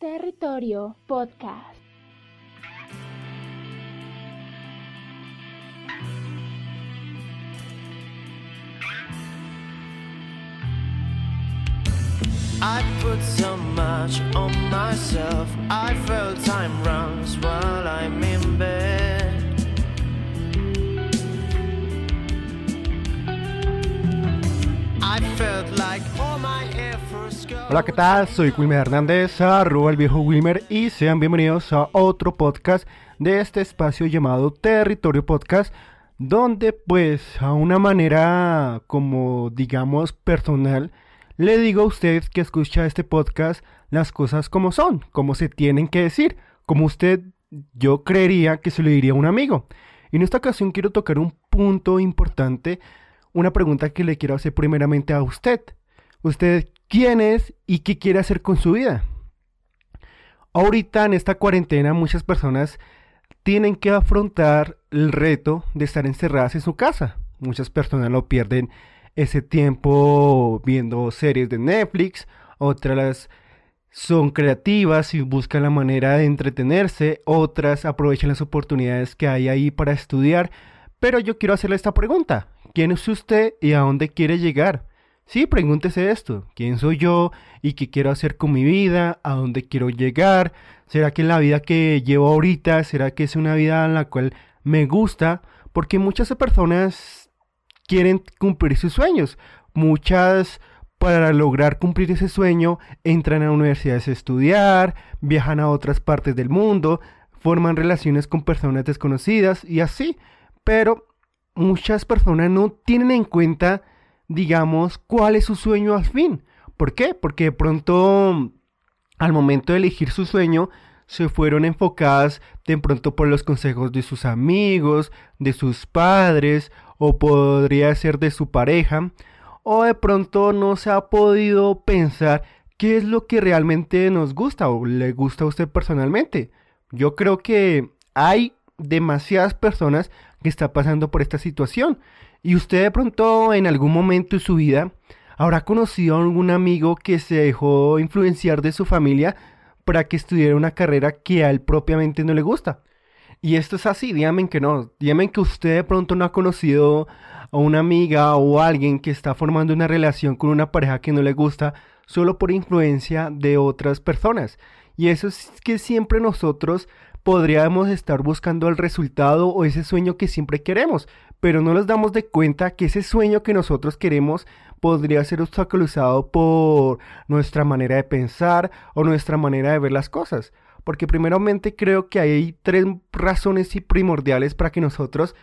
Territorio Podcast. I put so much on myself. I felt time runs while I'm in bed. I felt like Hola, ¿qué tal? Soy Wilmer Hernández, arroba el viejo Wilmer, y sean bienvenidos a otro podcast de este espacio llamado Territorio Podcast, donde pues a una manera como digamos personal, le digo a usted que escucha este podcast las cosas como son, como se tienen que decir, como usted yo creería que se lo diría a un amigo. Y en esta ocasión quiero tocar un punto importante, una pregunta que le quiero hacer primeramente a usted. ¿Usted quién es y qué quiere hacer con su vida? Ahorita en esta cuarentena muchas personas tienen que afrontar el reto de estar encerradas en su casa. Muchas personas lo pierden ese tiempo viendo series de Netflix, otras son creativas y buscan la manera de entretenerse, otras aprovechan las oportunidades que hay ahí para estudiar. Pero yo quiero hacerle esta pregunta. ¿Quién es usted y a dónde quiere llegar? Sí, pregúntese esto. ¿Quién soy yo y qué quiero hacer con mi vida? ¿A dónde quiero llegar? ¿Será que la vida que llevo ahorita, será que es una vida en la cual me gusta? Porque muchas personas quieren cumplir sus sueños. Muchas, para lograr cumplir ese sueño, entran a universidades a estudiar, viajan a otras partes del mundo, forman relaciones con personas desconocidas y así. Pero muchas personas no tienen en cuenta, digamos, cuál es su sueño al fin. ¿Por qué? Porque de pronto, al momento de elegir su sueño, se fueron enfocadas de pronto por los consejos de sus amigos, de sus padres, o podría ser de su pareja, o de pronto no se ha podido pensar qué es lo que realmente nos gusta o le gusta a usted personalmente. Yo creo que hay demasiadas personas que están pasando por esta situación y usted de pronto en algún momento de su vida habrá conocido a algún amigo que se dejó influenciar de su familia para que estudiara una carrera que a él propiamente no le gusta. Y esto es así, díganme que no. Díganme que usted de pronto no ha conocido a una amiga o alguien que está formando una relación con una pareja que no le gusta solo por influencia de otras personas. Y eso es que siempre nosotros podríamos estar buscando el resultado o ese sueño que siempre queremos, pero no nos damos de cuenta que ese sueño que nosotros queremos podría ser obstaculizado por nuestra manera de pensar o nuestra manera de ver las cosas. Porque primeramente creo que hay tres razones y primordiales para que nosotros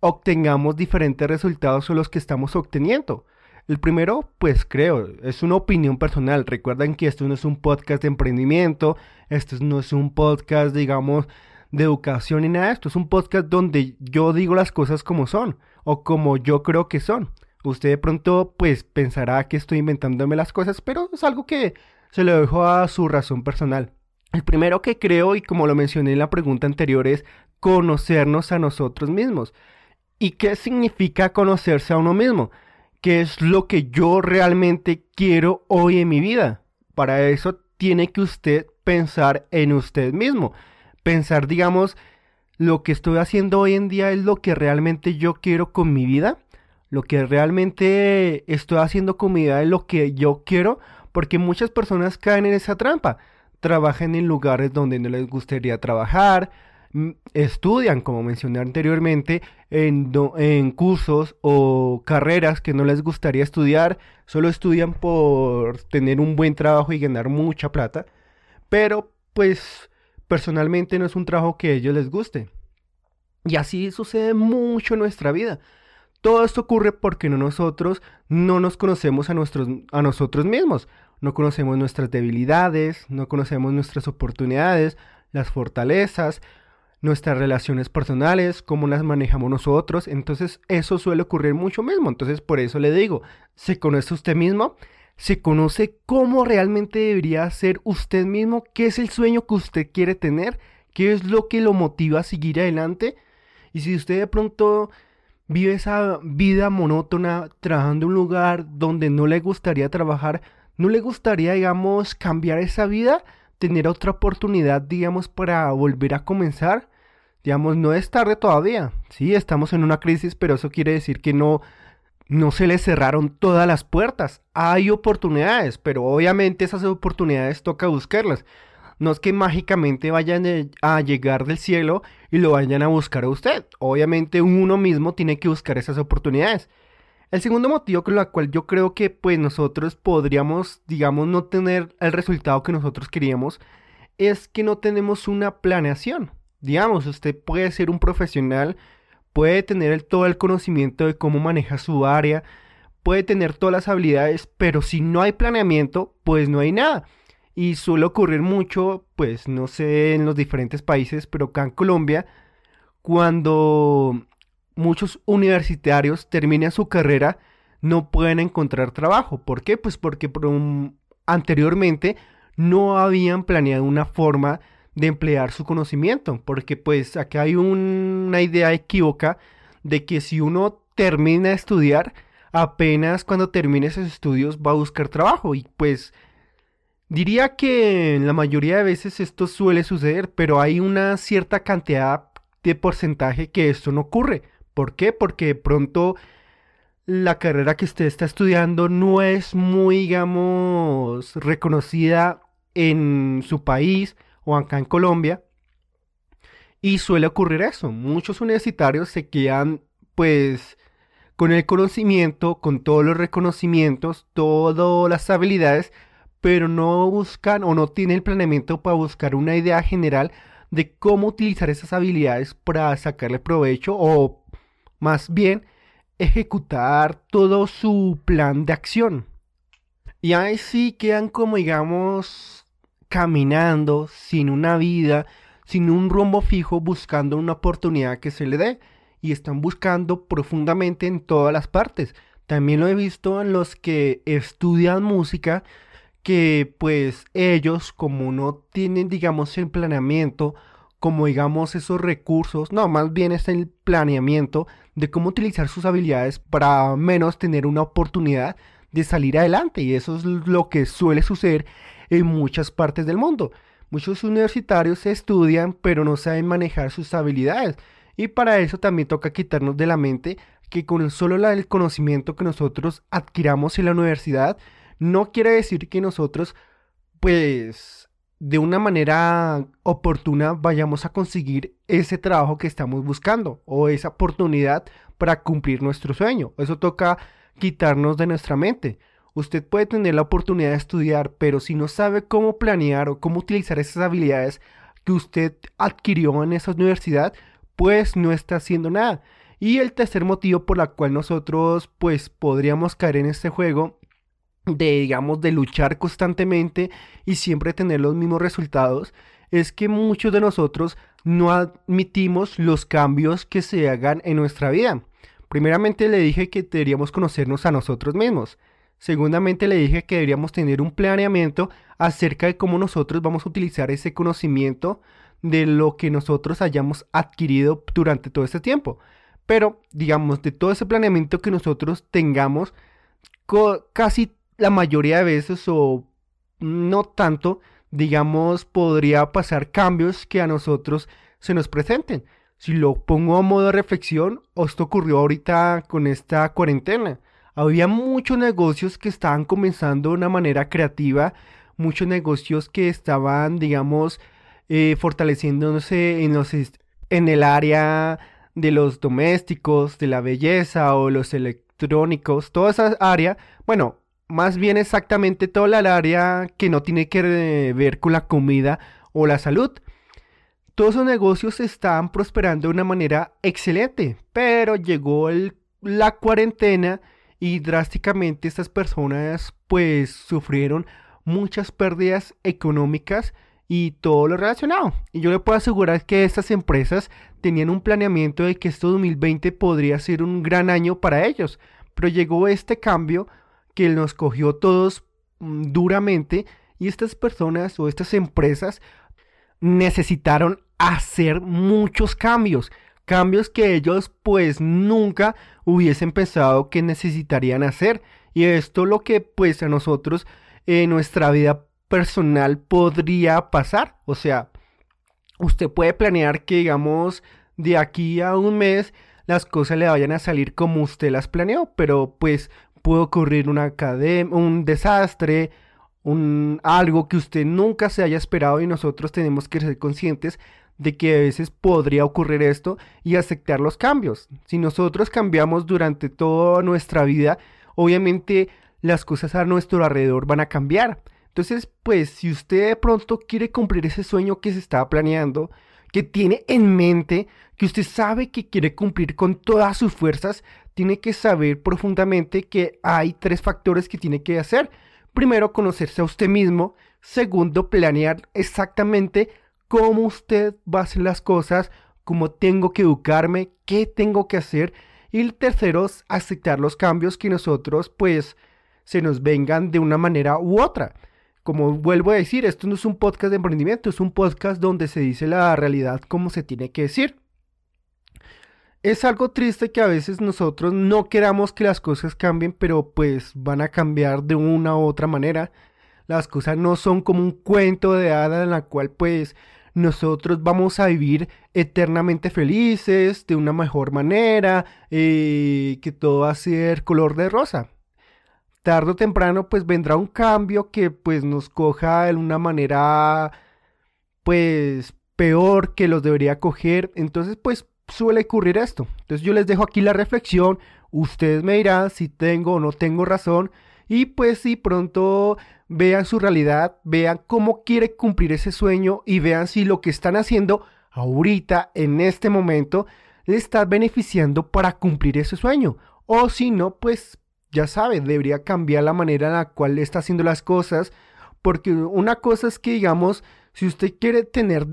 obtengamos diferentes resultados o los que estamos obteniendo. El primero, pues creo, es una opinión personal. Recuerden que esto no es un podcast de emprendimiento, esto no es un podcast, digamos, de educación ni nada. Esto es un podcast donde yo digo las cosas como son o como yo creo que son. Usted de pronto, pues, pensará que estoy inventándome las cosas, pero es algo que se lo dejo a su razón personal. El primero que creo, y como lo mencioné en la pregunta anterior, es conocernos a nosotros mismos. ¿Y qué significa conocerse a uno mismo? ¿Qué es lo que yo realmente quiero hoy en mi vida? Para eso tiene que usted pensar en usted mismo. Pensar, digamos, lo que estoy haciendo hoy en día es lo que realmente yo quiero con mi vida. Lo que realmente estoy haciendo con mi vida es lo que yo quiero. Porque muchas personas caen en esa trampa. Trabajan en lugares donde no les gustaría trabajar estudian, como mencioné anteriormente, en, en cursos o carreras que no les gustaría estudiar, solo estudian por tener un buen trabajo y ganar mucha plata, pero pues personalmente no es un trabajo que a ellos les guste. Y así sucede mucho en nuestra vida. Todo esto ocurre porque no nosotros no nos conocemos a, nuestros, a nosotros mismos. No conocemos nuestras debilidades, no conocemos nuestras oportunidades, las fortalezas, nuestras relaciones personales, cómo las manejamos nosotros. Entonces eso suele ocurrir mucho mismo. Entonces por eso le digo, ¿se conoce usted mismo? ¿Se conoce cómo realmente debería ser usted mismo? ¿Qué es el sueño que usted quiere tener? ¿Qué es lo que lo motiva a seguir adelante? Y si usted de pronto vive esa vida monótona trabajando en un lugar donde no le gustaría trabajar, ¿no le gustaría, digamos, cambiar esa vida? tener otra oportunidad, digamos, para volver a comenzar, digamos, no es tarde todavía. Sí, estamos en una crisis, pero eso quiere decir que no, no se le cerraron todas las puertas. Hay oportunidades, pero obviamente esas oportunidades toca buscarlas. No es que mágicamente vayan a llegar del cielo y lo vayan a buscar a usted. Obviamente uno mismo tiene que buscar esas oportunidades. El segundo motivo con el cual yo creo que pues nosotros podríamos, digamos, no tener el resultado que nosotros queríamos es que no tenemos una planeación. Digamos, usted puede ser un profesional, puede tener todo el conocimiento de cómo maneja su área, puede tener todas las habilidades, pero si no hay planeamiento, pues no hay nada. Y suele ocurrir mucho, pues no sé en los diferentes países, pero acá en Colombia, cuando muchos universitarios terminan su carrera, no pueden encontrar trabajo. ¿Por qué? Pues porque anteriormente no habían planeado una forma de emplear su conocimiento. Porque pues acá hay una idea equívoca de que si uno termina de estudiar, apenas cuando termine esos estudios va a buscar trabajo. Y pues diría que la mayoría de veces esto suele suceder, pero hay una cierta cantidad de porcentaje que esto no ocurre. ¿Por qué? Porque de pronto la carrera que usted está estudiando no es muy, digamos, reconocida en su país o acá en Colombia. Y suele ocurrir eso. Muchos universitarios se quedan, pues, con el conocimiento, con todos los reconocimientos, todas las habilidades, pero no buscan o no tienen el planeamiento para buscar una idea general de cómo utilizar esas habilidades para sacarle provecho o más bien ejecutar todo su plan de acción. Y ahí sí quedan como digamos caminando sin una vida, sin un rumbo fijo, buscando una oportunidad que se le dé. Y están buscando profundamente en todas las partes. También lo he visto en los que estudian música, que pues ellos como no tienen digamos el planeamiento como digamos esos recursos, no, más bien es el planeamiento de cómo utilizar sus habilidades para menos tener una oportunidad de salir adelante y eso es lo que suele suceder en muchas partes del mundo. Muchos universitarios estudian pero no saben manejar sus habilidades y para eso también toca quitarnos de la mente que con solo el conocimiento que nosotros adquiramos en la universidad no quiere decir que nosotros pues de una manera oportuna vayamos a conseguir ese trabajo que estamos buscando o esa oportunidad para cumplir nuestro sueño. Eso toca quitarnos de nuestra mente. Usted puede tener la oportunidad de estudiar, pero si no sabe cómo planear o cómo utilizar esas habilidades que usted adquirió en esa universidad, pues no está haciendo nada. Y el tercer motivo por el cual nosotros pues podríamos caer en este juego de, digamos, de luchar constantemente y siempre tener los mismos resultados, es que muchos de nosotros no admitimos los cambios que se hagan en nuestra vida. Primeramente le dije que deberíamos conocernos a nosotros mismos. Segundamente le dije que deberíamos tener un planeamiento acerca de cómo nosotros vamos a utilizar ese conocimiento de lo que nosotros hayamos adquirido durante todo este tiempo. Pero, digamos, de todo ese planeamiento que nosotros tengamos, casi la mayoría de veces o no tanto, digamos, podría pasar cambios que a nosotros se nos presenten. Si lo pongo a modo de reflexión, esto ocurrió ahorita con esta cuarentena. Había muchos negocios que estaban comenzando de una manera creativa, muchos negocios que estaban, digamos, eh, fortaleciéndose en, los, en el área de los domésticos, de la belleza o los electrónicos, toda esa área, bueno, más bien exactamente toda la área que no tiene que ver con la comida o la salud. Todos esos negocios están prosperando de una manera excelente, pero llegó la cuarentena y drásticamente estas personas pues sufrieron muchas pérdidas económicas y todo lo relacionado. Y yo le puedo asegurar que estas empresas tenían un planeamiento de que este 2020 podría ser un gran año para ellos, pero llegó este cambio que nos cogió todos mm, duramente y estas personas o estas empresas necesitaron hacer muchos cambios, cambios que ellos pues nunca hubiesen pensado que necesitarían hacer y esto lo que pues a nosotros en nuestra vida personal podría pasar. O sea, usted puede planear que, digamos, de aquí a un mes las cosas le vayan a salir como usted las planeó, pero pues puede ocurrir una un desastre, un, algo que usted nunca se haya esperado y nosotros tenemos que ser conscientes de que a veces podría ocurrir esto y aceptar los cambios. Si nosotros cambiamos durante toda nuestra vida, obviamente las cosas a nuestro alrededor van a cambiar. Entonces, pues si usted de pronto quiere cumplir ese sueño que se estaba planeando, que tiene en mente, que usted sabe que quiere cumplir con todas sus fuerzas, tiene que saber profundamente que hay tres factores que tiene que hacer. Primero, conocerse a usted mismo. Segundo, planear exactamente cómo usted va a hacer las cosas, cómo tengo que educarme, qué tengo que hacer. Y el tercero es aceptar los cambios que nosotros pues se nos vengan de una manera u otra. Como vuelvo a decir, esto no es un podcast de emprendimiento, es un podcast donde se dice la realidad como se tiene que decir. Es algo triste que a veces nosotros no queramos que las cosas cambien, pero pues van a cambiar de una u otra manera. Las cosas no son como un cuento de hadas en la cual pues nosotros vamos a vivir eternamente felices, de una mejor manera, eh, que todo va a ser color de rosa. Tardo o temprano pues vendrá un cambio que pues nos coja de una manera pues peor que los debería coger. Entonces pues suele ocurrir esto. Entonces yo les dejo aquí la reflexión. Ustedes me dirán si tengo o no tengo razón. Y pues si pronto vean su realidad, vean cómo quiere cumplir ese sueño y vean si lo que están haciendo ahorita, en este momento, le está beneficiando para cumplir ese sueño. O si no, pues ya sabe, debería cambiar la manera en la cual está haciendo las cosas. Porque una cosa es que, digamos, si usted quiere tener,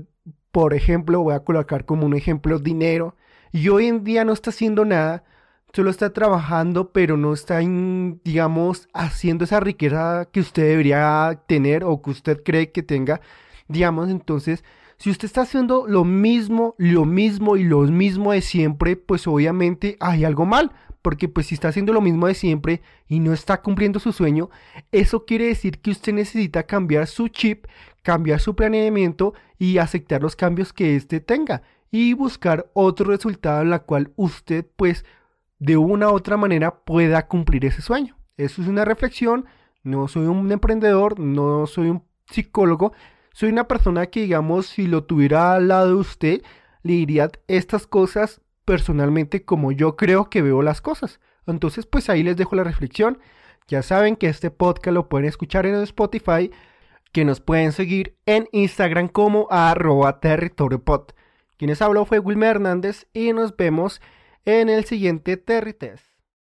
por ejemplo, voy a colocar como un ejemplo, dinero, y hoy en día no está haciendo nada, solo está trabajando, pero no está, digamos, haciendo esa riqueza que usted debería tener o que usted cree que tenga, digamos, entonces, si usted está haciendo lo mismo, lo mismo y lo mismo de siempre, pues obviamente hay algo mal, porque pues si está haciendo lo mismo de siempre y no está cumpliendo su sueño, eso quiere decir que usted necesita cambiar su chip, cambiar su planeamiento y aceptar los cambios que éste tenga y buscar otro resultado en la cual usted pues de una u otra manera pueda cumplir ese sueño. Eso es una reflexión. No soy un emprendedor, no soy un psicólogo. Soy una persona que, digamos, si lo tuviera al lado de usted, le diría estas cosas personalmente como yo creo que veo las cosas. Entonces, pues ahí les dejo la reflexión. Ya saben que este podcast lo pueden escuchar en Spotify, que nos pueden seguir en Instagram como arroba territoriopod. Quienes habló fue Wilmer Hernández y nos vemos en el siguiente Terry Test.